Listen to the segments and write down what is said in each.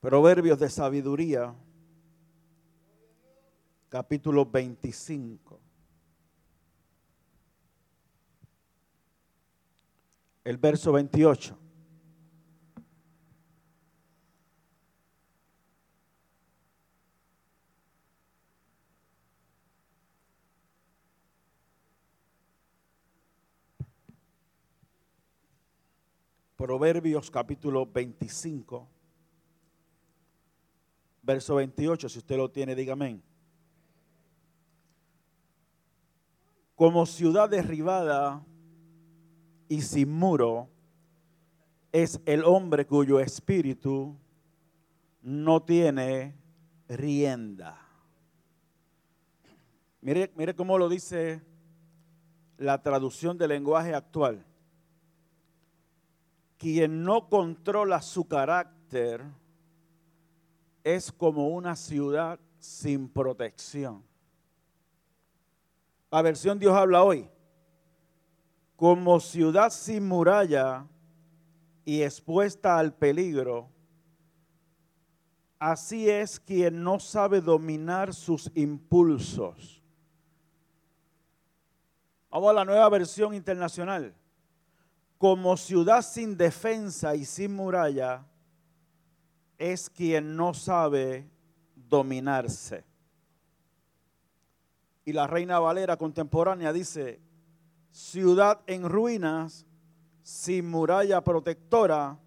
Proverbios de sabiduría, capítulo 25. El verso 28. Proverbios capítulo 25 verso 28, si usted lo tiene, dígame. Como ciudad derribada y sin muro es el hombre cuyo espíritu no tiene rienda. Mire, mire cómo lo dice la traducción del lenguaje actual. Quien no controla su carácter, es como una ciudad sin protección. La versión Dios habla hoy. Como ciudad sin muralla y expuesta al peligro, así es quien no sabe dominar sus impulsos. Vamos a la nueva versión internacional. Como ciudad sin defensa y sin muralla, es quien no sabe dominarse. Y la Reina Valera contemporánea dice, ciudad en ruinas, sin muralla protectora,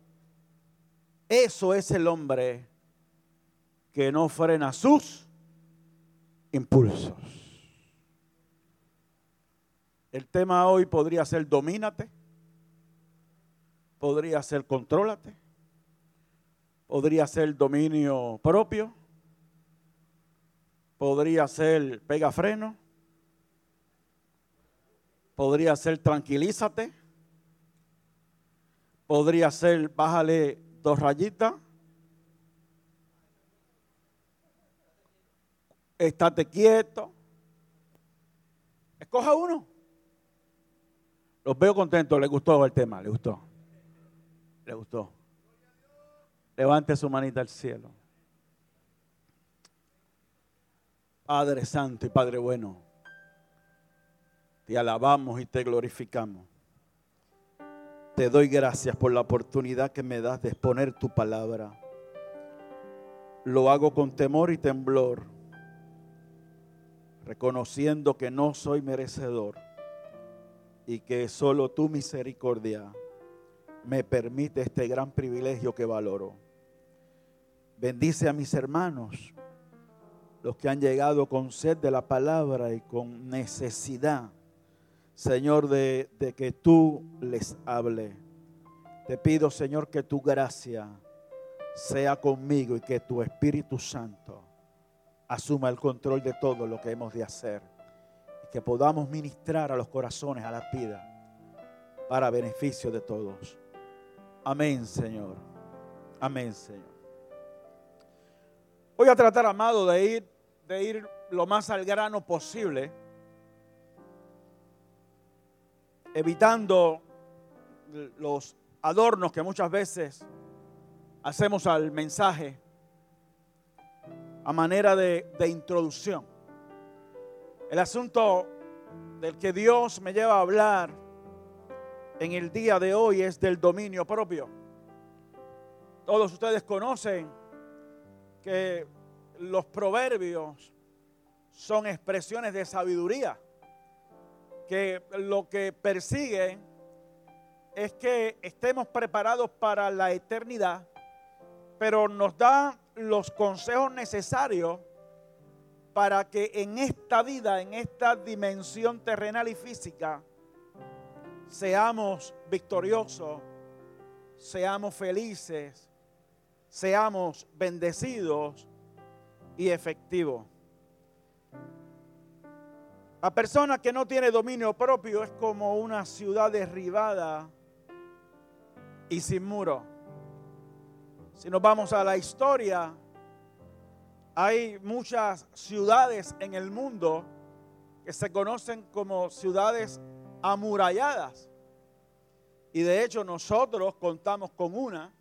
eso es el hombre que no frena sus impulsos. El tema hoy podría ser domínate, podría ser contrólate, podría ser dominio propio, podría ser pega freno, podría ser tranquilízate, podría ser bájale dos rayitas, estate quieto, escoja uno. Los veo contentos, les gustó el tema, les gustó, les gustó. Levante su manita al cielo. Padre Santo y Padre Bueno, te alabamos y te glorificamos. Te doy gracias por la oportunidad que me das de exponer tu palabra. Lo hago con temor y temblor, reconociendo que no soy merecedor y que solo tu misericordia me permite este gran privilegio que valoro. Bendice a mis hermanos, los que han llegado con sed de la palabra y con necesidad, Señor, de, que tú les hable. Te pido, Señor, que tu gracia sea conmigo y que tu Espíritu Santo asuma el control de todo lo que hemos de hacer y que podamos ministrar a los corazones, a la vida, para beneficio de todos. Amén, Señor. Amén, Señor. Voy a tratar, amado, de ir, de ir lo más al grano posible, evitando los adornos que muchas veces hacemos al mensaje a manera de, de introducción. El asunto del que Dios me lleva a hablar en el día de hoy es del dominio propio. Todos ustedes conocen que los proverbios son expresiones de sabiduría, que lo que persigue es que estemos preparados para la eternidad, pero nos da los consejos necesarios para que en esta vida, en esta dimensión terrenal y física, seamos victoriosos, seamos felices, seamos bendecidos y efectivos. La persona que no tiene dominio propio es como una ciudad derribada y sin muro. Si nos vamos a la historia, hay muchas ciudades en el mundo que se conocen como ciudades amuralladas. Y de hecho nosotros contamos con una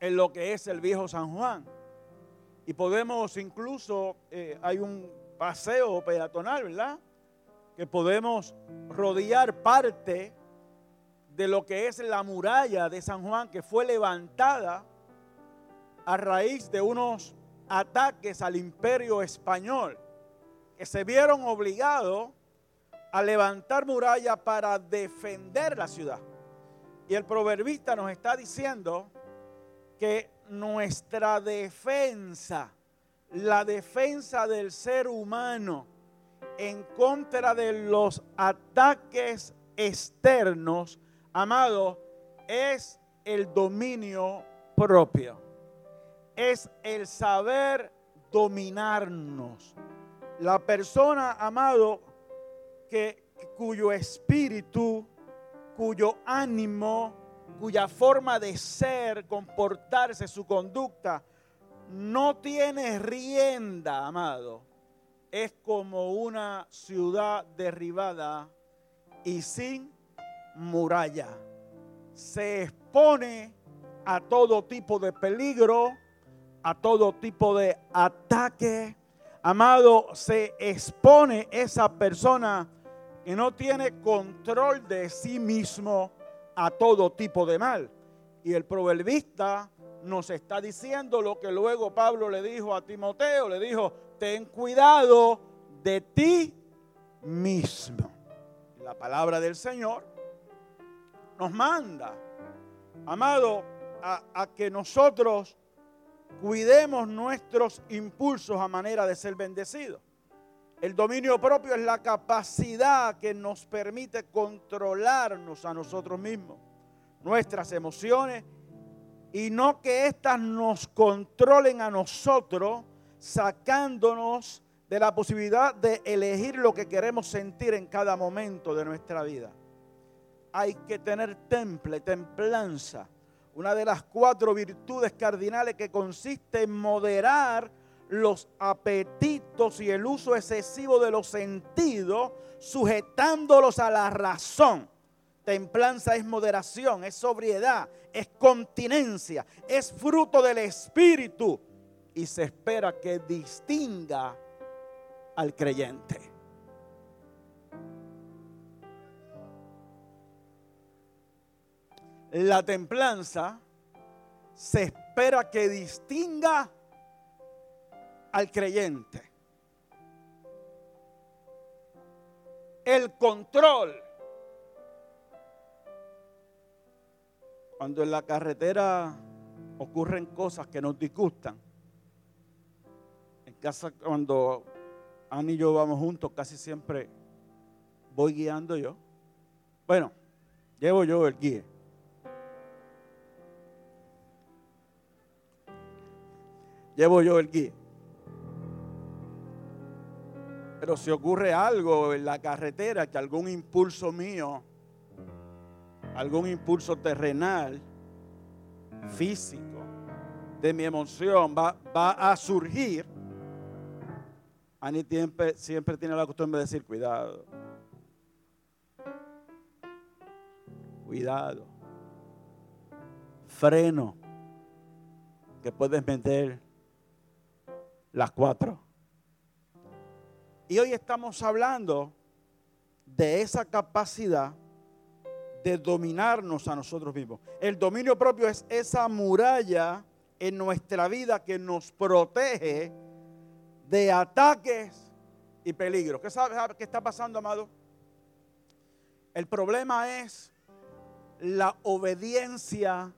en lo que es el viejo San Juan. Y podemos incluso, eh, hay un paseo peatonal, ¿verdad? Que podemos rodear parte de lo que es la muralla de San Juan que fue levantada a raíz de unos ataques al imperio español, que se vieron obligados a levantar muralla para defender la ciudad. Y el proverbista nos está diciendo que nuestra defensa, la defensa del ser humano en contra de los ataques externos, amado, es el dominio propio. Es el saber dominarnos. La persona, amado, que, cuyo espíritu, cuyo ánimo, cuya forma de ser, comportarse, su conducta, no tiene rienda, amado, es como una ciudad derribada y sin muralla. Se expone a todo tipo de peligro, a todo tipo de ataque. Amado, se expone esa persona que no tiene control de sí mismo a todo tipo de mal. Y el proverbista nos está diciendo lo que luego Pablo le dijo a Timoteo, le dijo, ten cuidado de ti mismo. La palabra del Señor nos manda, amado, a, a que nosotros cuidemos nuestros impulsos a manera de ser bendecidos. El dominio propio es la capacidad que nos permite controlarnos a nosotros mismos, nuestras emociones, y no que éstas nos controlen a nosotros, sacándonos de la posibilidad de elegir lo que queremos sentir en cada momento de nuestra vida. Hay que tener temple, templanza, una de las cuatro virtudes cardinales que consiste en moderar los apetitos y el uso excesivo de los sentidos, sujetándolos a la razón. Templanza es moderación, es sobriedad, es continencia, es fruto del Espíritu y se espera que distinga al creyente. La templanza se espera que distinga al creyente. El control. Cuando en la carretera ocurren cosas que nos disgustan. En casa, cuando Ana y yo vamos juntos, casi siempre voy guiando yo. Bueno, llevo yo el guía. Llevo yo el guía. Pero si ocurre algo en la carretera, que algún impulso mío, algún impulso terrenal, físico, de mi emoción va, a surgir, Ani siempre, siempre tiene la costumbre de decir, cuidado, cuidado, freno, que puedes meter las cuatro. Y hoy estamos hablando de esa capacidad de dominarnos a nosotros mismos. El dominio propio es esa muralla en nuestra vida que nos protege de ataques y peligros. ¿Qué sabe qué está pasando, amado? El problema es la obediencia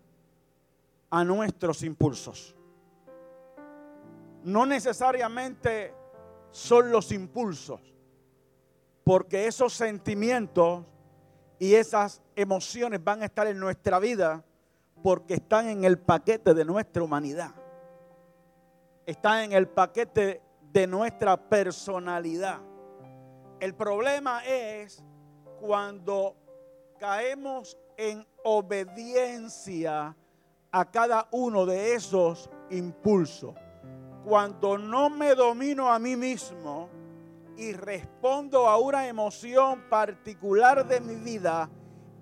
a nuestros impulsos. No necesariamente son los impulsos, porque esos sentimientos y esas emociones van a estar en nuestra vida porque están en el paquete de nuestra humanidad. Están en el paquete de nuestra personalidad. El problema es cuando caemos en obediencia a cada uno de esos impulsos cuando no me domino a mí mismo y respondo a una emoción particular de mi vida,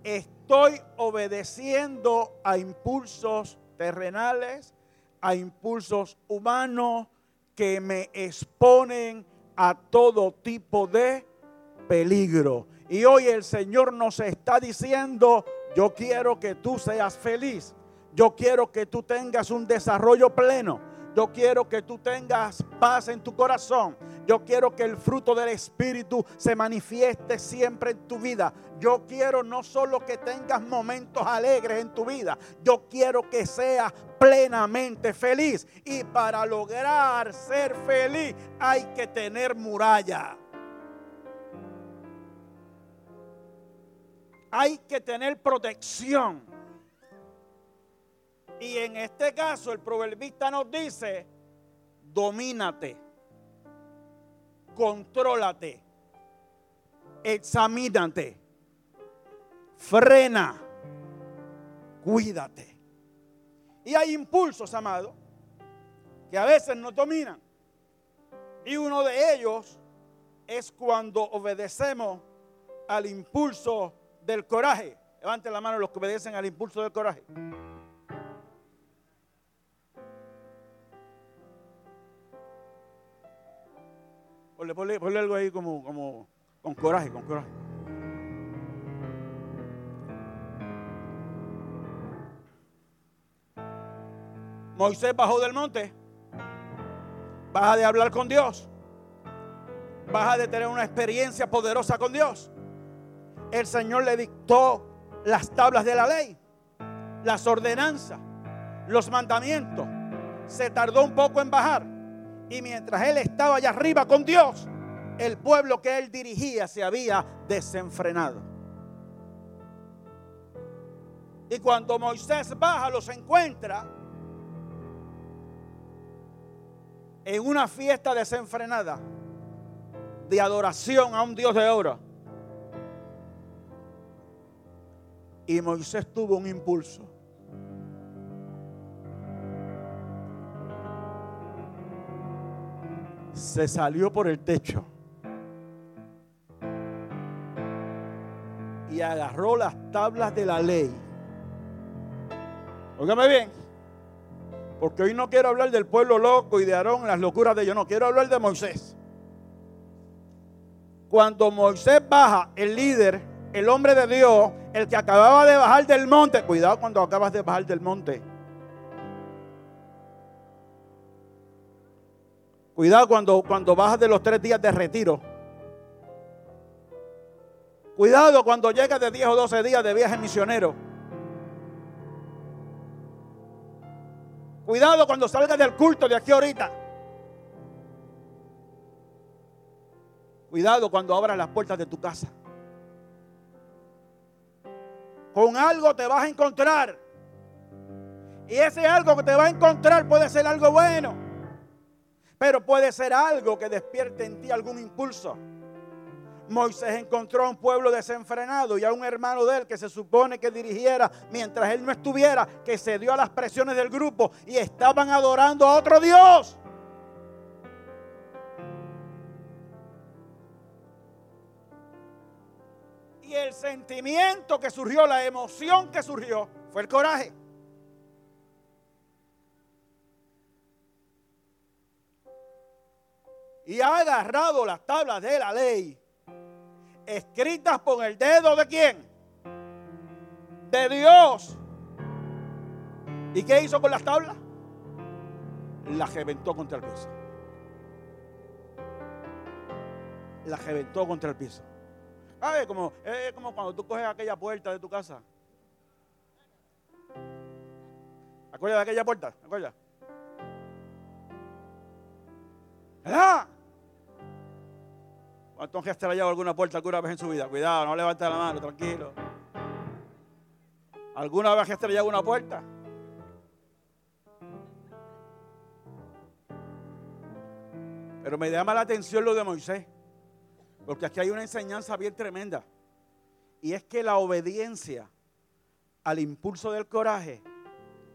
estoy obedeciendo a impulsos terrenales, a impulsos humanos que me exponen a todo tipo de peligro. Y hoy el Señor nos está diciendo, yo quiero que tú seas feliz. Yo quiero que tú tengas un desarrollo pleno. Yo quiero que tú tengas paz en tu corazón. Yo quiero que el fruto del Espíritu se manifieste siempre en tu vida. Yo quiero no solo que tengas momentos alegres en tu vida, yo quiero que seas plenamente feliz. Y para lograr ser feliz hay que tener muralla. Hay que tener protección. Y en este caso el proverbista nos dice, domínate, contrólate, examínate, frena, cuídate. Y hay impulsos, amado, que a veces nos dominan. Y uno de ellos es cuando obedecemos al impulso del coraje. Levanten la mano los que obedecen al impulso del coraje. Ponle, algo ahí como, como con coraje, con coraje. Moisés bajó del monte. Baja de hablar con Dios. Baja de tener una experiencia poderosa con Dios. El Señor le dictó las tablas de la ley, las ordenanzas, los mandamientos. Se tardó un poco en bajar y mientras él estaba allá arriba con Dios, el pueblo que él dirigía se había desenfrenado. Y cuando Moisés baja, los encuentra en una fiesta desenfrenada de adoración a un Dios de oro. Y Moisés tuvo un impulso. Se salió por el techo y agarró las tablas de la ley. Óigame bien, porque hoy no quiero hablar del pueblo loco y de Aarón, las locuras de ellos, no, quiero hablar de Moisés. Cuando Moisés baja, el líder, el hombre de Dios, el que acababa de bajar del monte, cuidado cuando acabas de bajar del monte Cuidado cuando, cuando bajas de los tres días de retiro. Cuidado cuando llegas de 10 o 12 días de viaje misionero. Cuidado cuando salgas del culto de aquí ahorita. Cuidado cuando abras las puertas de tu casa. Con algo te vas a encontrar. Y ese algo que te va a encontrar puede ser algo bueno. Pero puede ser algo que despierte en ti algún impulso. Moisés encontró a un pueblo desenfrenado y a un hermano de él que se supone que dirigiera mientras él no estuviera, que se dio a las presiones del grupo y estaban adorando a otro Dios. Y el sentimiento que surgió, la emoción que surgió, fue el coraje. Y ha agarrado las tablas de la ley, escritas por el dedo de quién? De Dios. ¿Y qué hizo con las tablas? Las reventó contra el piso. Las reventó contra el piso. ¿Sabes? Como, es como cuando tú coges aquella puerta de tu casa. ¿Acuerdas de aquella puerta? ¿Acuerdas? ¿Verdad? ¿Cuántos han estrellado alguna puerta alguna vez en su vida? Cuidado, no levante la mano, tranquilo. ¿Alguna vez has estrellado una puerta? Pero me llama la atención lo de Moisés, porque aquí hay una enseñanza bien tremenda. Y es que la obediencia al impulso del coraje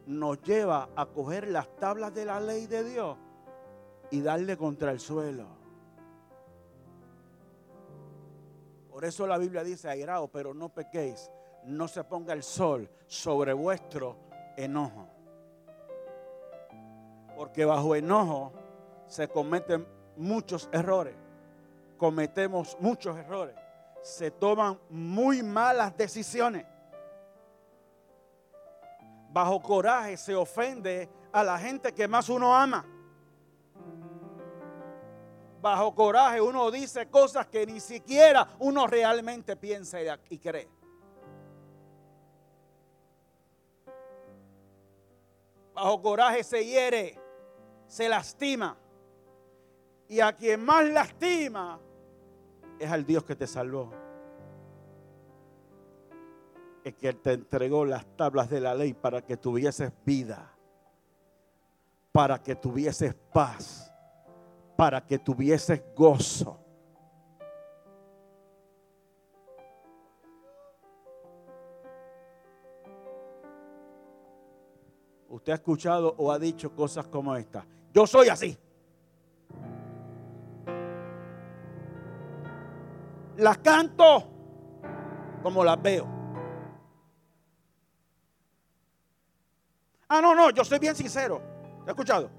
nos lleva a coger las tablas de la ley de Dios y darle contra el suelo. Por eso la Biblia dice, airao, pero no pequéis, no se ponga el sol sobre vuestro enojo. Porque bajo enojo se cometen muchos errores. Cometemos muchos errores. Se toman muy malas decisiones. Bajo coraje se ofende a la gente que más uno ama. Bajo coraje uno dice cosas que ni siquiera uno realmente piensa y cree. Bajo coraje se hiere, se lastima. Y a quien más lastima es al Dios que te salvó. Es que te entregó las tablas de la ley para que tuvieses vida, para que tuvieses paz, para que tuvieses gozo. Usted ha escuchado o ha dicho cosas como esta. Yo soy así. las canto como las veo. Ah, no, no, yo soy bien sincero. ¿Te escuchado?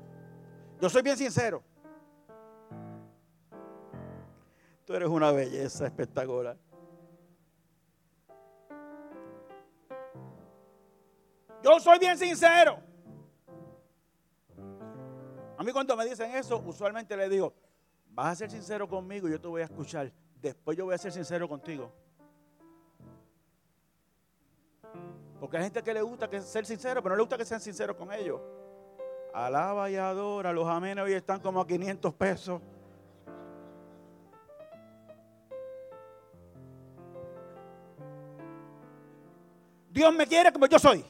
Yo soy bien sincero. Tú eres una belleza espectacular. Yo soy bien sincero. A mí cuando me dicen eso, usualmente le digo, vas a ser sincero conmigo y yo te voy a escuchar. Después yo voy a ser sincero contigo. Porque hay gente que le gusta ser sincero, pero no le gusta que sean sinceros con ellos. Alaba y adora, los amenes hoy están como a 500 pesos. Dios me quiere como yo soy.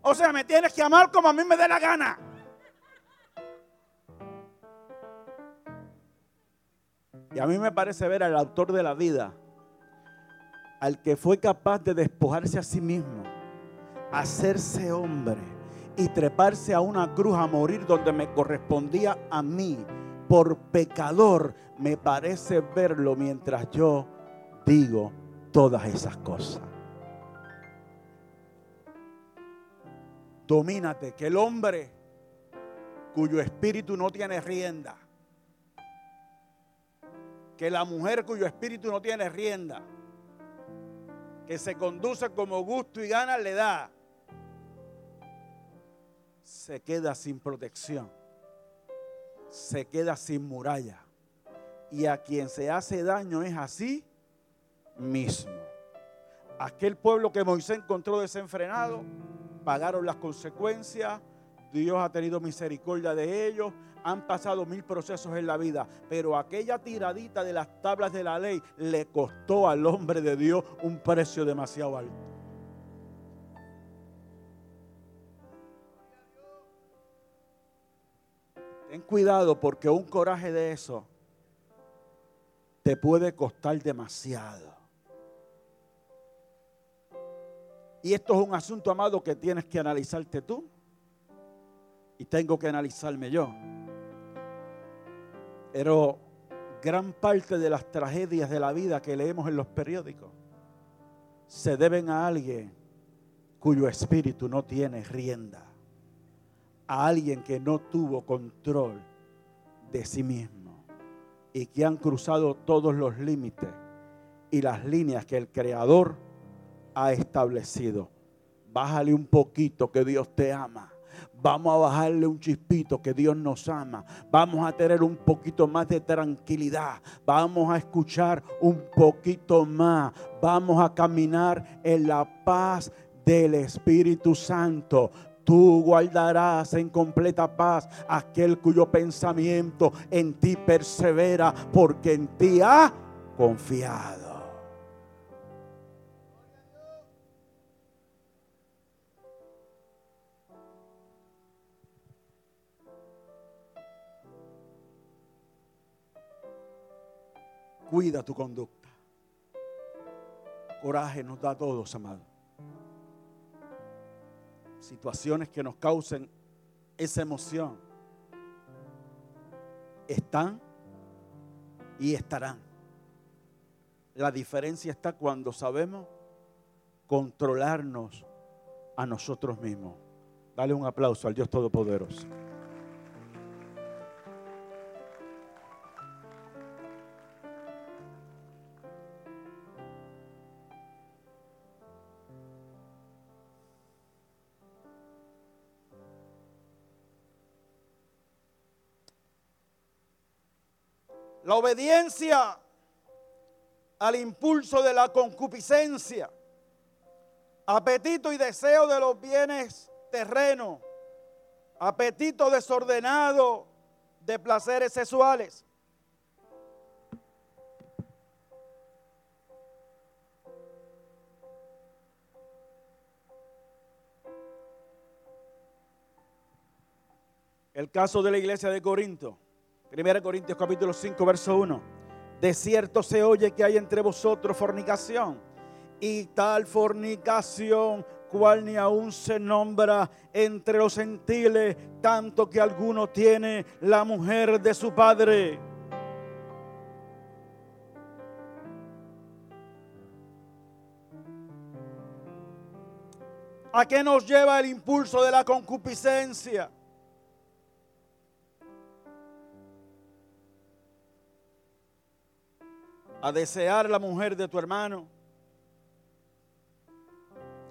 O sea, me tienes que amar como a mí me dé la gana. Y a mí me parece ver al autor de la vida, al que fue capaz de despojarse a sí mismo, hacerse hombre y treparse a una cruz a morir donde me correspondía a mí por pecador, me parece verlo mientras yo digo todas esas cosas. Domínate, que el hombre cuyo espíritu no tiene rienda, que la mujer cuyo espíritu no tiene rienda, que se conduce como gusto y gana le da, se queda sin protección, se queda sin muralla. Y a quien se hace daño es así mismo. Aquel pueblo que Moisés encontró desenfrenado, pagaron las consecuencias, Dios ha tenido misericordia de ellos, han pasado mil procesos en la vida, pero aquella tiradita de las tablas de la ley le costó al hombre de Dios un precio demasiado alto. Ten cuidado porque un coraje de eso te puede costar demasiado. Y esto es un asunto, amado, que tienes que analizarte tú. Y tengo que analizarme yo. Pero gran parte de las tragedias de la vida que leemos en los periódicos se deben a alguien cuyo espíritu no tiene rienda, a alguien que no tuvo control de sí mismo y que han cruzado todos los límites y las líneas que el Creador ha establecido. Bájale un poquito que Dios te ama. Vamos a bajarle un chispito que Dios nos ama. Vamos a tener un poquito más de tranquilidad. Vamos a escuchar un poquito más. Vamos a caminar en la paz del Espíritu Santo. Tú guardarás en completa paz aquel cuyo pensamiento en ti persevera porque en ti ha confiado. Cuida tu conducta. Coraje nos da a todos, amado. Situaciones que nos causen esa emoción están y estarán. La diferencia está cuando sabemos controlarnos a nosotros mismos. Dale un aplauso al Dios Todopoderoso. La obediencia al impulso de la concupiscencia, apetito y deseo de los bienes terrenos, apetito desordenado de placeres sexuales. El caso de la iglesia de Corinto. 1 Corintios capítulo 5, verso 1. De cierto se oye que hay entre vosotros fornicación. Y tal fornicación cual ni aún se nombra entre los gentiles, tanto que alguno tiene la mujer de su padre. ¿A qué nos lleva el impulso de la concupiscencia? A desear la mujer de tu hermano,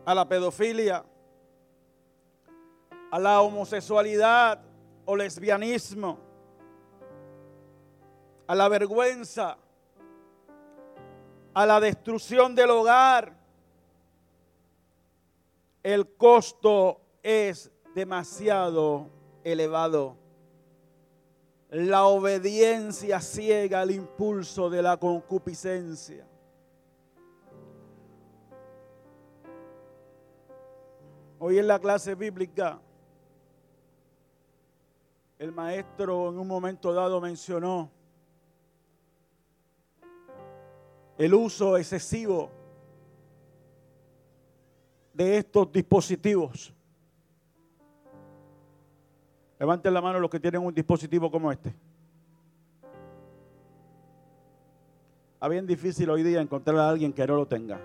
a la pedofilia, a la homosexualidad o lesbianismo, a la vergüenza, a la destrucción del hogar. El costo es demasiado elevado la obediencia ciega al impulso de la concupiscencia. Hoy en la clase bíblica, el maestro en un momento dado mencionó el uso excesivo de estos dispositivos. Levanten la mano los que tienen un dispositivo como este. Es bien difícil hoy día encontrar a alguien que no lo tenga.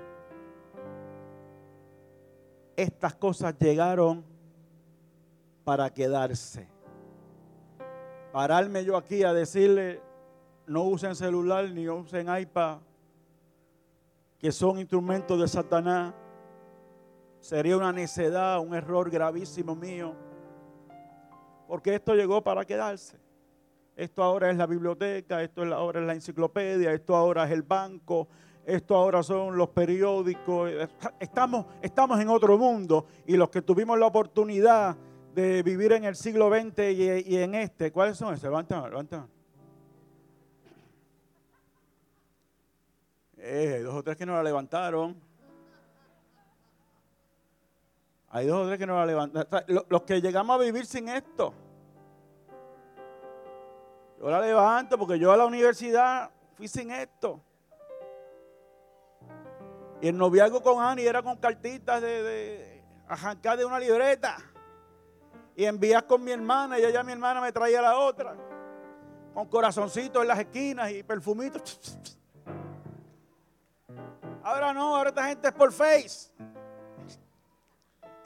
Estas cosas llegaron para quedarse. Pararme yo aquí a decirle, no usen celular ni usen iPad, que son instrumentos de Satanás, sería una necedad, un error gravísimo mío porque esto llegó para quedarse. Esto ahora es la biblioteca, esto ahora es la enciclopedia, esto ahora es el banco, esto ahora son los periódicos. Estamos, estamos en otro mundo y los que tuvimos la oportunidad de vivir en el siglo XX y, en este, ¿cuáles son esos? Levanten, levanten. Eh, dos o tres que no la levantaron. Hay dos o tres que no la levantan. Los que llegamos a vivir sin esto. Yo la levanto porque yo a la universidad fui sin esto. Y el noviazgo con Ani era con cartitas de, de de una libreta. Y envías con mi hermana y ella mi hermana me traía la otra. Con corazoncitos en las esquinas y perfumitos. Ahora no, ahora esta gente es por face.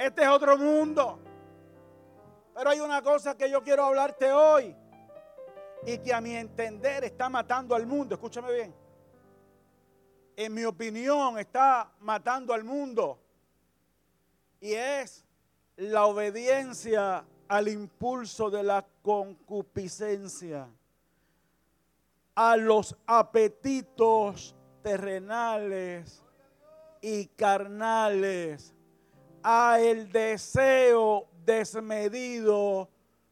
Este es otro mundo. Pero hay una cosa que yo quiero hablarte hoy y que a mi entender está matando al mundo. Escúchame bien. En mi opinión está matando al mundo. Y es la obediencia al impulso de la concupiscencia, a los apetitos terrenales y carnales a el deseo desmedido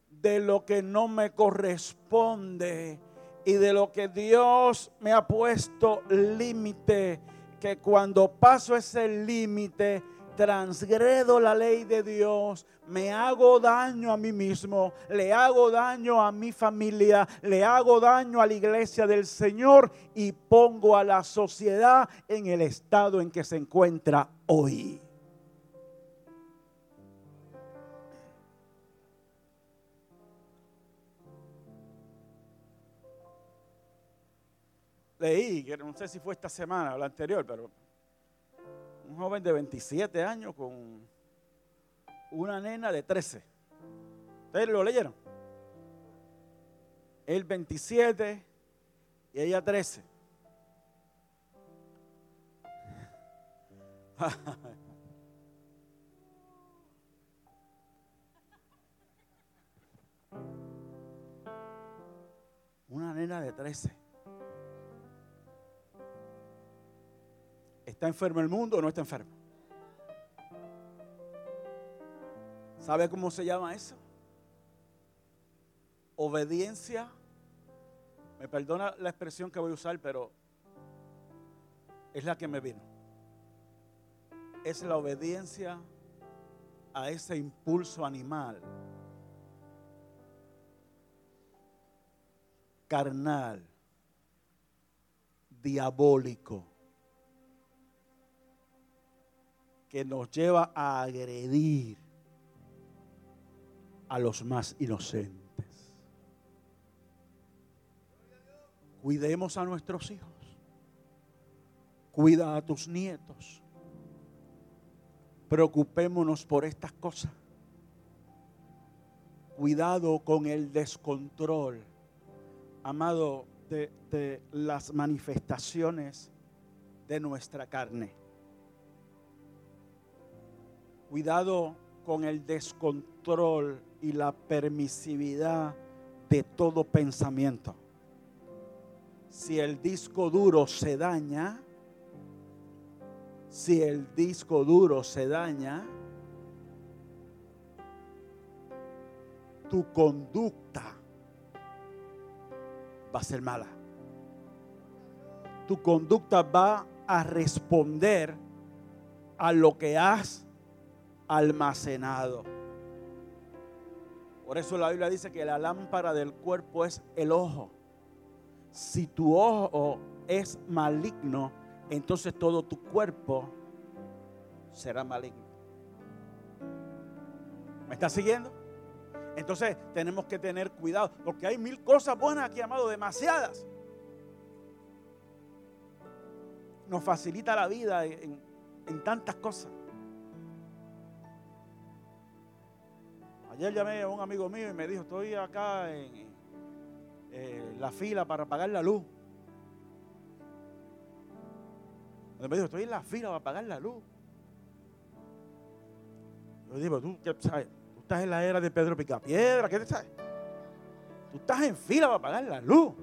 de lo que no me corresponde y de lo que Dios me ha puesto límite, que cuando paso ese límite, transgredo la ley de Dios, me hago daño a mí mismo, le hago daño a mi familia, le hago daño a la iglesia del Señor y pongo a la sociedad en el estado en que se encuentra hoy. Leí, que no sé si fue esta semana o la anterior, pero un joven de 27 años con una nena de 13. ¿Ustedes lo leyeron? Él 27 y ella 13. Una nena de 13. ¿Está enfermo el mundo o no está enfermo? ¿Sabe cómo se llama eso? Obediencia. Me perdona la expresión que voy a usar, pero es la que me vino. Es la obediencia a ese impulso animal carnal, diabólico, que nos lleva a agredir a los más inocentes. Cuidemos a nuestros hijos. Cuida a tus nietos. Preocupémonos por estas cosas. Cuidado con el descontrol amado, de, las manifestaciones de nuestra carne. Cuidado con el descontrol y la permisividad de todo pensamiento. Si el disco duro se daña, si el disco duro se daña, tu conducta va a ser mala. Tu conducta va a responder a lo que has almacenado. Por eso la Biblia dice que la lámpara del cuerpo es el ojo. Si tu ojo es maligno, entonces todo tu cuerpo será maligno. ¿Me estás siguiendo? Entonces tenemos que tener cuidado, porque hay mil cosas buenas aquí, amado, demasiadas. Nos facilita la vida en, tantas cosas. Ayer llamé a un amigo mío y me dijo, estoy acá en la fila para pagar la luz. Me dijo, estoy en la fila para pagar la luz. Yo digo, ¿tú qué sabes? estás en la era de Pedro Picapiedra. ¿Qué te sabes? Tú estás en fila para pagar la luz.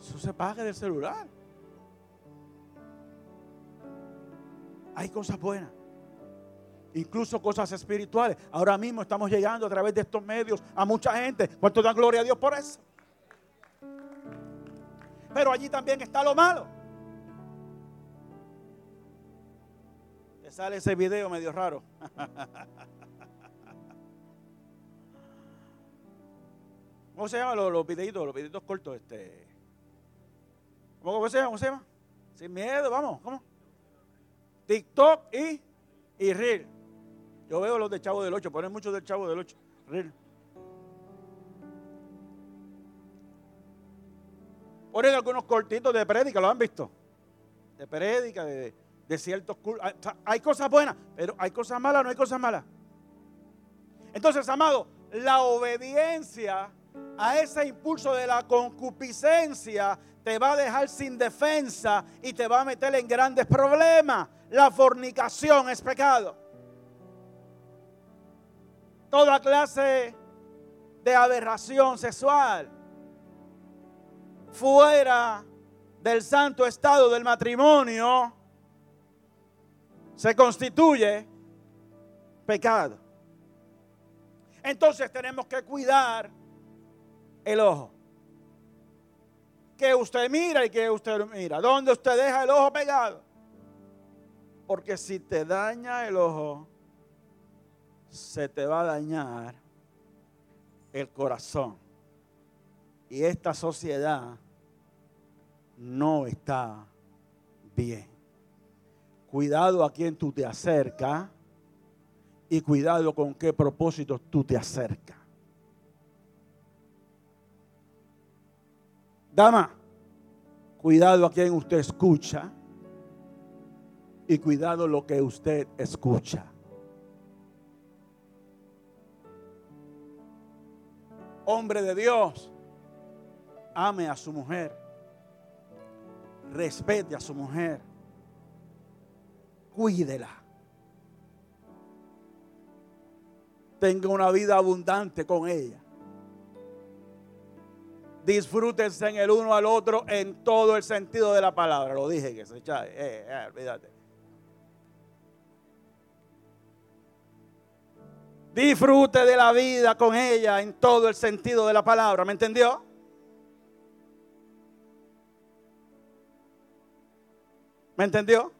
Eso se paga del celular. Hay cosas buenas. Incluso cosas espirituales. Ahora mismo estamos llegando a través de estos medios a mucha gente. ¿Cuánto dan gloria a Dios por eso? Pero allí también está lo malo. sale ese video medio raro. ¿Cómo se llaman los, videitos, los videitos cortos? Este? ¿Cómo, se llama? ¿Cómo se llama? Sin miedo, vamos, ¿cómo? TikTok y, y Reel. Yo veo los de Chavo del 8, ponen muchos del Chavo del 8. Reel. Ponen algunos cortitos de prédica, ¿lo han visto? De prédica, de, de ciertos cultos. Hay cosas buenas, pero hay cosas malas, no hay cosas malas. Entonces, amado, la obediencia a ese impulso de la concupiscencia te va a dejar sin defensa y te va a meter en grandes problemas. La fornicación es pecado. Toda clase de aberración sexual fuera del santo estado del matrimonio se constituye pecado. Entonces tenemos que cuidar el ojo. Que usted mira y que usted mira. ¿Dónde usted deja el ojo pegado? Porque si te daña el ojo, se te va a dañar el corazón. Y esta sociedad no está bien. Cuidado a quien tú te acercas y cuidado con qué propósitos tú te acercas. Dama, cuidado a quien usted escucha y cuidado lo que usted escucha. Hombre de Dios, ame a su mujer, respete a su mujer, cuídela. Tenga una vida abundante con ella. Disfrútense en el uno al otro en todo el sentido de la palabra. Lo dije que se echa, eh, eh, olvídate. Disfrute de la vida con ella en todo el sentido de la palabra. ¿Me entendió? ¿Me entendió?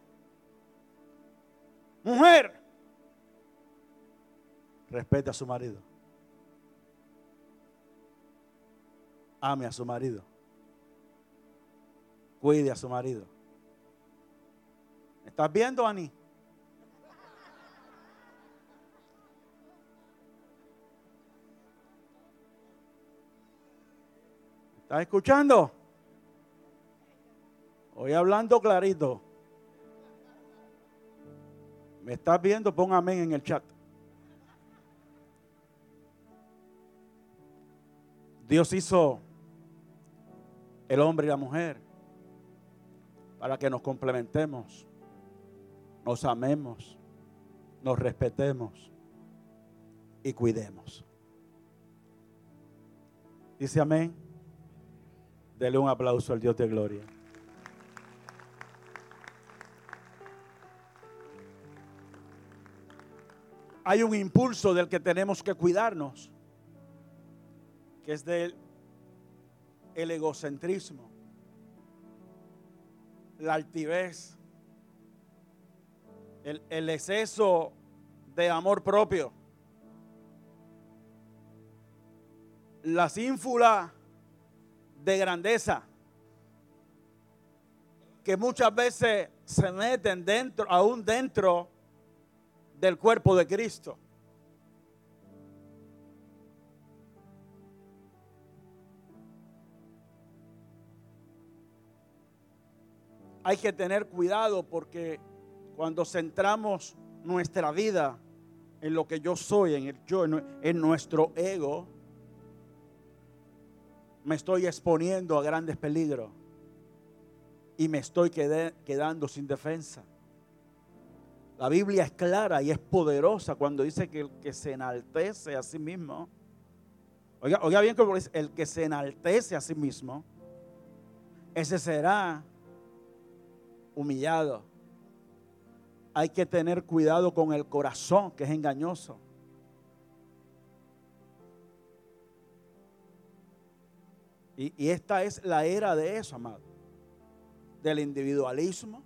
Mujer, respete a su marido. Ame a su marido. Cuide a su marido. ¿Me estás viendo, Ani? ¿Estás escuchando? Hoy hablando clarito. ¿Me estás viendo? Pon amén en el chat. Dios hizo el hombre y la mujer para que nos complementemos, nos amemos, nos respetemos y cuidemos. Dice amén. Dele un aplauso al Dios de gloria. Hay un impulso del que tenemos que cuidarnos, que es del el egocentrismo, la altivez, el, exceso de amor propio, las ínfulas de grandeza que muchas veces se meten dentro, aún dentro del cuerpo de Cristo. Hay que tener cuidado porque cuando centramos nuestra vida en lo que yo soy, en el yo, en nuestro ego, me estoy exponiendo a grandes peligros y me estoy quedando sin defensa. La Biblia es clara y es poderosa cuando dice que el que se enaltece a sí mismo, oiga, oiga bien como el que se enaltece a sí mismo, ese será humillado. Hay que tener cuidado con el corazón que es engañoso. Y, esta es la era de eso, amado. Del individualismo,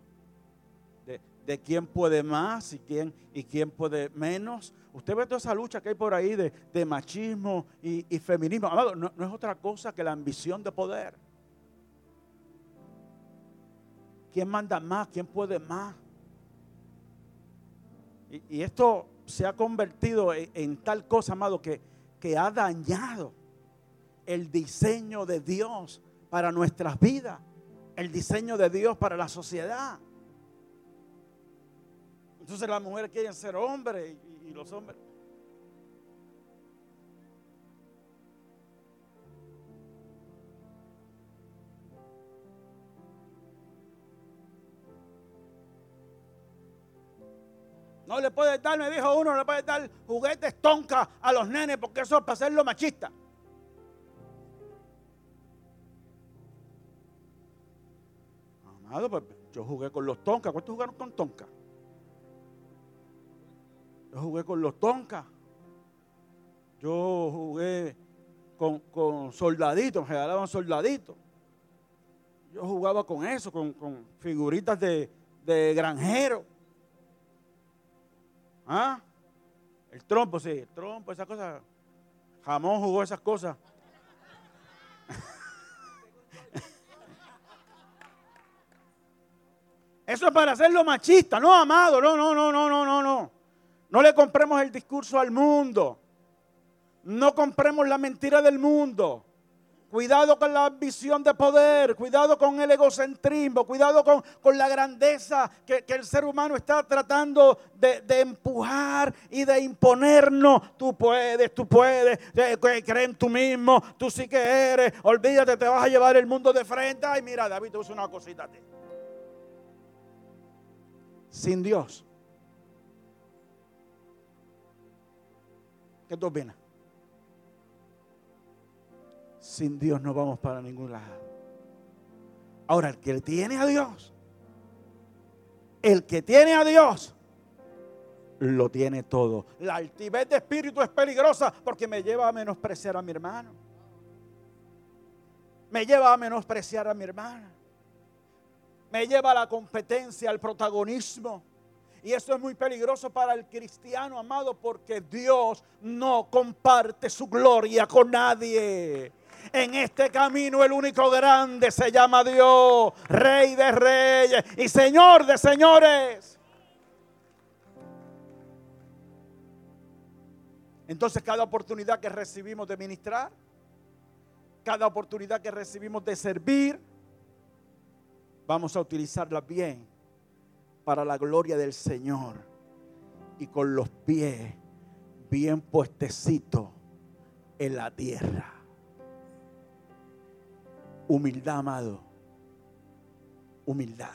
de, quién puede más y quién, y quién puede menos. Usted ve toda esa lucha que hay por ahí de, machismo y, feminismo. Amado, no, es otra cosa que la ambición de poder. ¿Quién manda más? ¿Quién puede más? Y, esto se ha convertido en, tal cosa, amado, que, que ha dañado el diseño de Dios para nuestras vidas, el diseño de Dios para la sociedad. Entonces las mujeres quieren ser hombres y, los hombres. No le puede dar, me dijo uno, no le puede dar juguetes tonca a los nenes porque eso es para hacerlo machista. Pues, yo jugué con los Tonka. ¿Cuántos jugaron con Tonka? Yo jugué con los Tonka. Yo jugué con, soldaditos, me regalaban soldaditos. Yo jugaba con eso, con, figuritas de, de granjero. ¿Ah? El trompo, sí, el trompo, esas cosas. Jamón jugó esas cosas. Eso es para hacerlo machista. No, amado, no, no, no, no, no, no, no. No le compremos el discurso al mundo. No compremos la mentira del mundo. Cuidado con la ambición de poder, cuidado con el egocentrismo, cuidado con, con la grandeza que, el ser humano está tratando de, empujar y de imponernos. Tú puedes, tú puedes, cree en tú mismo, tú sí que eres, olvídate, te vas a llevar el mundo de frente. Ay, mira, David, te usa una cosita a ti. Sin Dios. ¿Qué tú opinas? sin Dios no vamos para ningún lado. Ahora, el que tiene a Dios, el que tiene a Dios, lo tiene todo. La altivez de espíritu es peligrosa porque me lleva a menospreciar a mi hermano. Me lleva a menospreciar a mi hermana. Me lleva a la competencia, al protagonismo. Y eso es muy peligroso para el cristiano amado porque Dios no comparte su gloria con nadie. En este camino el único grande se llama Dios, Rey de reyes y Señor de señores. Entonces cada oportunidad que recibimos de ministrar, cada oportunidad que recibimos de servir, vamos a utilizarla bien para la gloria del Señor y con los pies bien puestecitos en la tierra. Humildad, amado. Humildad.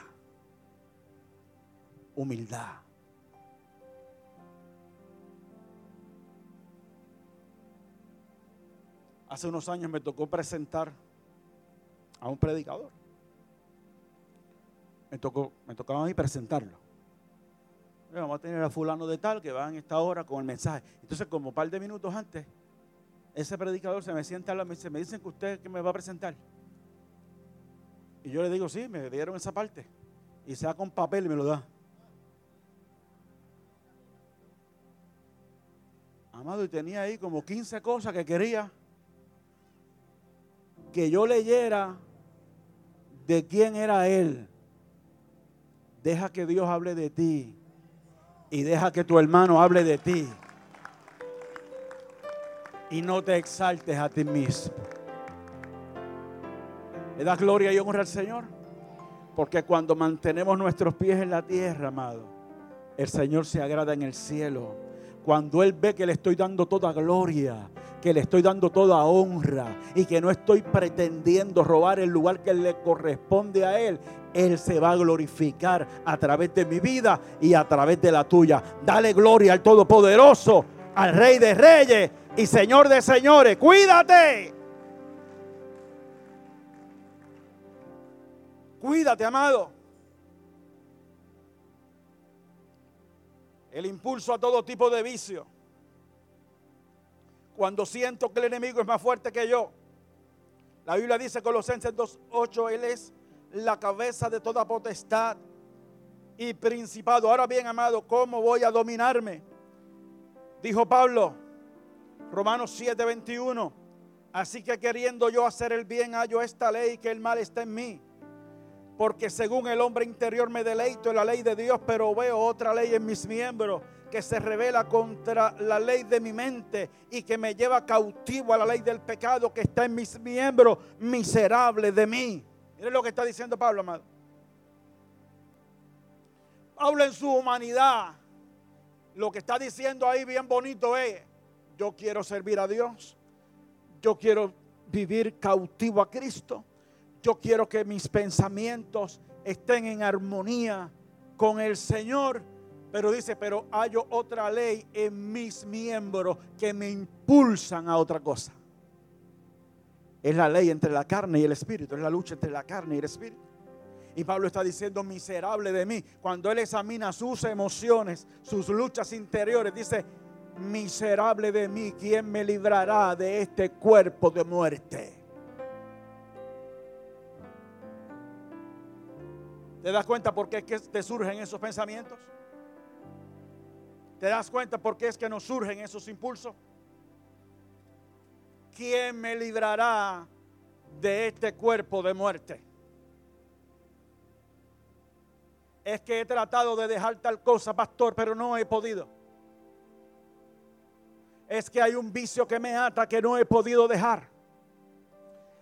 Humildad. Hace unos años me tocó presentar a un predicador. Me, tocó, me tocaba a mí presentarlo. Vamos a tener a fulano de tal que va en esta hora con el mensaje. Entonces, como un par de minutos antes, ese predicador se me sienta y dice, me dicen que usted que me va a presentar. Y yo le digo, sí, me dieron esa parte. Y se con papel y me lo da. Amado, y tenía ahí como 15 cosas que quería que yo leyera de quién era Él. Deja que Dios hable de ti y deja que tu hermano hable de ti. Y no te exaltes a ti mismo. ¿Le da gloria y honra al Señor? Porque cuando mantenemos nuestros pies en la tierra, amado, el Señor se agrada en el cielo. Cuando Él ve que le estoy dando toda gloria, que le estoy dando toda honra y que no estoy pretendiendo robar el lugar que le corresponde a Él, Él se va a glorificar a través de mi vida y a través de la tuya. Dale gloria al Todopoderoso, al Rey de Reyes y Señor de Señores. Cuídate. Cuídate, amado. El impulso a todo tipo de vicio. Cuando siento que el enemigo es más fuerte que yo. La Biblia dice Colosenses 2.8, Él es la cabeza de toda potestad y principado. Ahora bien, amado, ¿cómo voy a dominarme? Dijo Pablo, Romanos 7:21. Así que queriendo yo hacer el bien, hallo esta ley que el mal está en mí porque según el hombre interior me deleito en la ley de Dios, pero veo otra ley en mis miembros que se revela contra la ley de mi mente y que me lleva cautivo a la ley del pecado que está en mis miembros, miserable de mí. Miren lo que está diciendo Pablo, amado. Pablo en su humanidad, lo que está diciendo ahí bien bonito es, yo quiero servir a Dios, yo quiero vivir cautivo a Cristo yo quiero que mis pensamientos estén en armonía con el Señor. Pero dice, pero hay otra ley en mis miembros que me impulsan a otra cosa. Es la ley entre la carne y el espíritu, es la lucha entre la carne y el espíritu. Y Pablo está diciendo, miserable de mí. Cuando él examina sus emociones, sus luchas interiores, dice, miserable de mí, ¿quién me librará de este cuerpo de muerte? ¿Te das cuenta por qué es que te surgen esos pensamientos? ¿Te das cuenta por qué es que nos surgen esos impulsos? ¿Quién me librará de este cuerpo de muerte? Es que he tratado de dejar tal cosa, pastor, pero no he podido. Es que hay un vicio que me ata que no he podido dejar.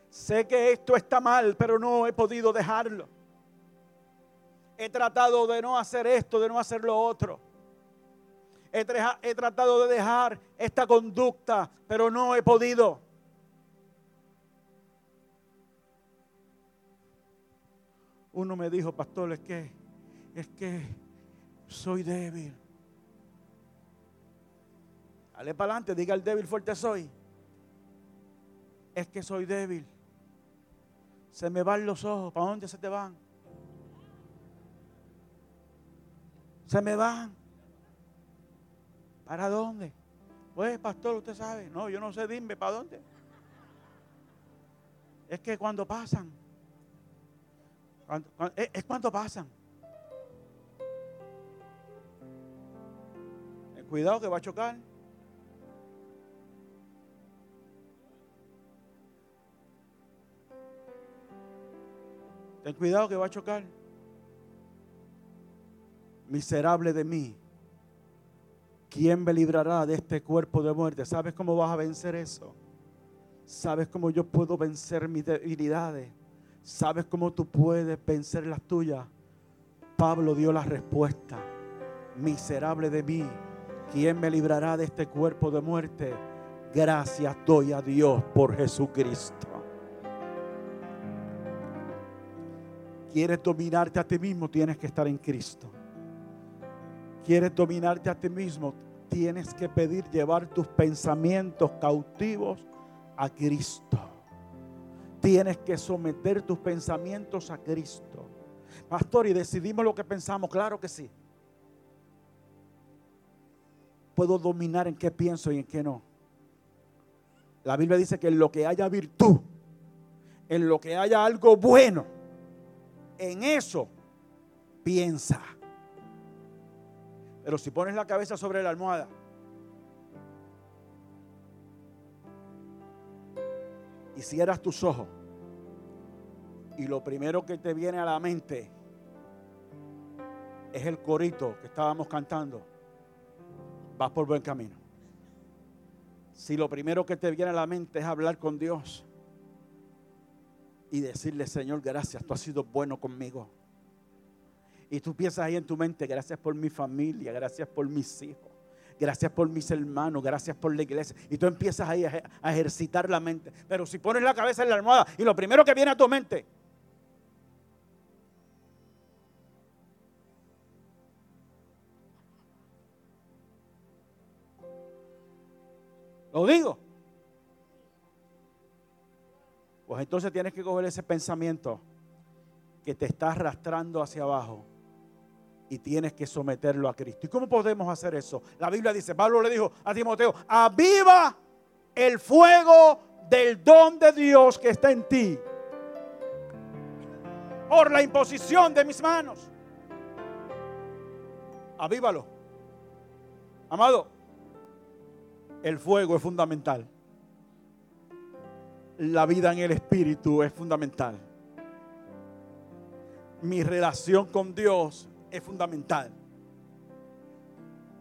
Sé que esto está mal, pero no he podido dejarlo. He tratado de no hacer esto, de no hacer lo otro. He, tratado de dejar esta conducta, pero no he podido. Uno me dijo, pastor, es que, es que soy débil. Dale para adelante, diga el débil fuerte soy. Es que soy débil. Se me van los ojos. ¿Para dónde se te van? Se me van. ¿Para dónde? Pues, pastor, usted sabe. No, yo no sé, dime, ¿para dónde? Es que cuando pasan, es cuando pasan. Cuidado que va a chocar. Ten cuidado que va a chocar. Miserable de mí. ¿Quién me librará de este cuerpo de muerte? ¿Sabes cómo vas a vencer eso? ¿Sabes cómo yo puedo vencer mis debilidades? ¿Sabes cómo tú puedes vencer las tuyas? Pablo dio la respuesta. Miserable de mí. ¿Quién me librará de este cuerpo de muerte? Gracias doy a Dios por Jesucristo. ¿Quieres dominarte a ti mismo? Tienes que estar en Cristo. ¿Quieres dominarte a ti mismo? Tienes que pedir llevar tus pensamientos cautivos a Cristo. Tienes que someter tus pensamientos a Cristo. Pastor, y decidimos lo que pensamos, claro que sí puedo dominar en qué pienso y en qué no. La Biblia dice que en lo que haya virtud, en lo que haya algo bueno, en eso piensa. Pero si pones la cabeza sobre la almohada, y cierras tus ojos, y lo primero que te viene a la mente es el corito que estábamos cantando vas por buen camino. Si lo primero que te viene a la mente es hablar con Dios y decirle, Señor, gracias, tú has sido bueno conmigo. Y tú piensas ahí en tu mente, gracias por mi familia, gracias por mis hijos, gracias por mis hermanos, gracias por la iglesia. Y tú empiezas ahí a, ejercitar la mente. Pero si pones la cabeza en la almohada y lo primero que viene a tu mente Lo digo. Pues entonces tienes que coger ese pensamiento que te está arrastrando hacia abajo y tienes que someterlo a Cristo. ¿Y cómo podemos hacer eso? La Biblia dice, Pablo le dijo a Timoteo, aviva el fuego del don de Dios que está en ti por la imposición de mis manos. Avívalo. Amado, el fuego es fundamental. La vida en el Espíritu es fundamental. Mi relación con Dios es fundamental.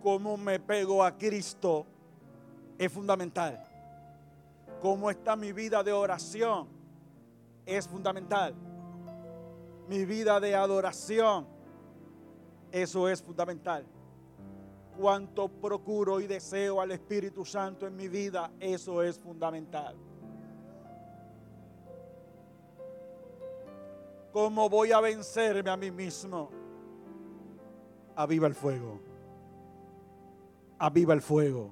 Cómo me pego a Cristo es fundamental. Cómo está mi vida de oración es fundamental. Mi vida de adoración, eso es fundamental cuanto procuro y deseo al Espíritu Santo en mi vida, eso es fundamental. ¿Cómo voy a vencerme a mí mismo? Aviva el fuego. Aviva el fuego.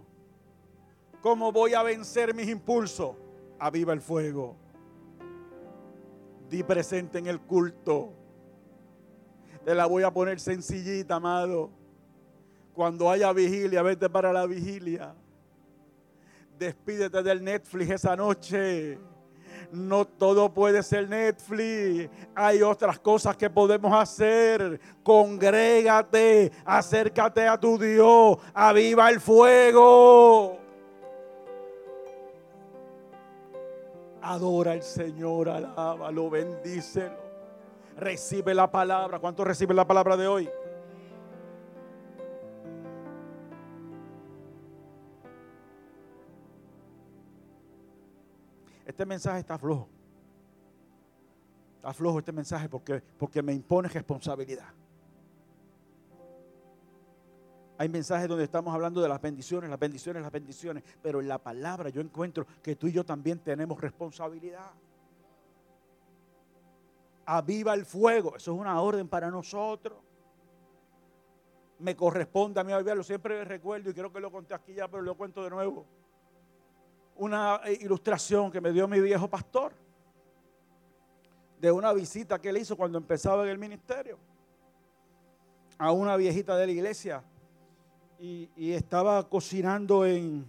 ¿Cómo voy a vencer mis impulsos? Aviva el fuego. Di presente en el culto. Te la voy a poner sencillita, amado. Cuando haya vigilia, vete para la vigilia. Despídete del Netflix esa noche. No todo puede ser Netflix. Hay otras cosas que podemos hacer. Congrégate, acércate a tu Dios, aviva el fuego. Adora al Señor, alábalo, bendícelo. Recibe la palabra. ¿Cuánto recibe la palabra de hoy? Este mensaje está flojo. Está flojo este mensaje porque, porque me impone responsabilidad. Hay mensajes donde estamos hablando de las bendiciones, las bendiciones, las bendiciones, pero en la palabra yo encuentro que tú y yo también tenemos responsabilidad. Aviva el fuego, eso es una orden para nosotros. Me corresponde a mí avivarlo, siempre recuerdo y creo que lo conté aquí ya, pero lo cuento de nuevo. Una ilustración que me dio mi viejo pastor de una visita que él hizo cuando empezaba en el ministerio a una viejita de la iglesia y, estaba cocinando en,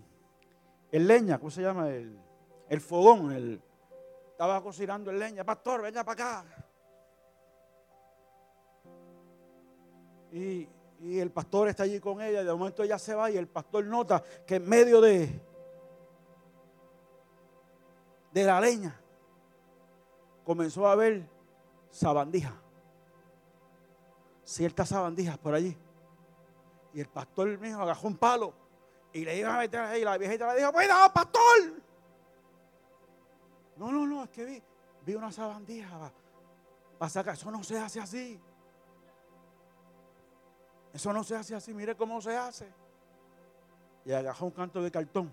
leña, ¿cómo se llama? El, fogón, el, estaba cocinando en leña. Pastor, venga para acá. Y, y, el pastor está allí con ella. De momento ella se va y el pastor nota que en medio de, de la leña comenzó a ver sabandijas. Ciertas sabandijas por allí. Y el pastor mismo agarró un palo y le iba a meter ahí. Y la viejita le dijo: ¡Cuidado, pastor! No, no, no, es que vi, vi una sabandija para sacar. Eso no se hace así. Eso no se hace así. Mire cómo se hace. Y agarró un canto de cartón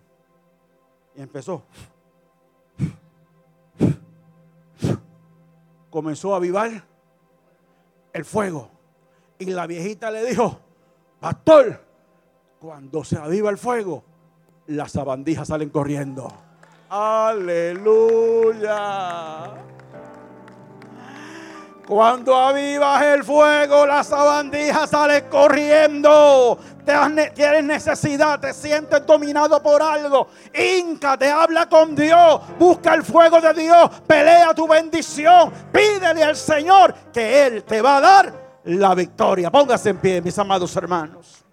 y empezó. Comenzó a avivar el fuego. Y la viejita le dijo, Pastor, cuando se aviva el fuego, las sabandijas salen corriendo. Aleluya. Cuando avivas el fuego, las sabandijas salen corriendo. tienes necesidad, te sientes dominado por algo. Inca, te habla con Dios. Busca el fuego de Dios. Pelea tu bendición. Pídele al Señor que Él te va a dar la victoria. Póngase en pie, mis amados hermanos.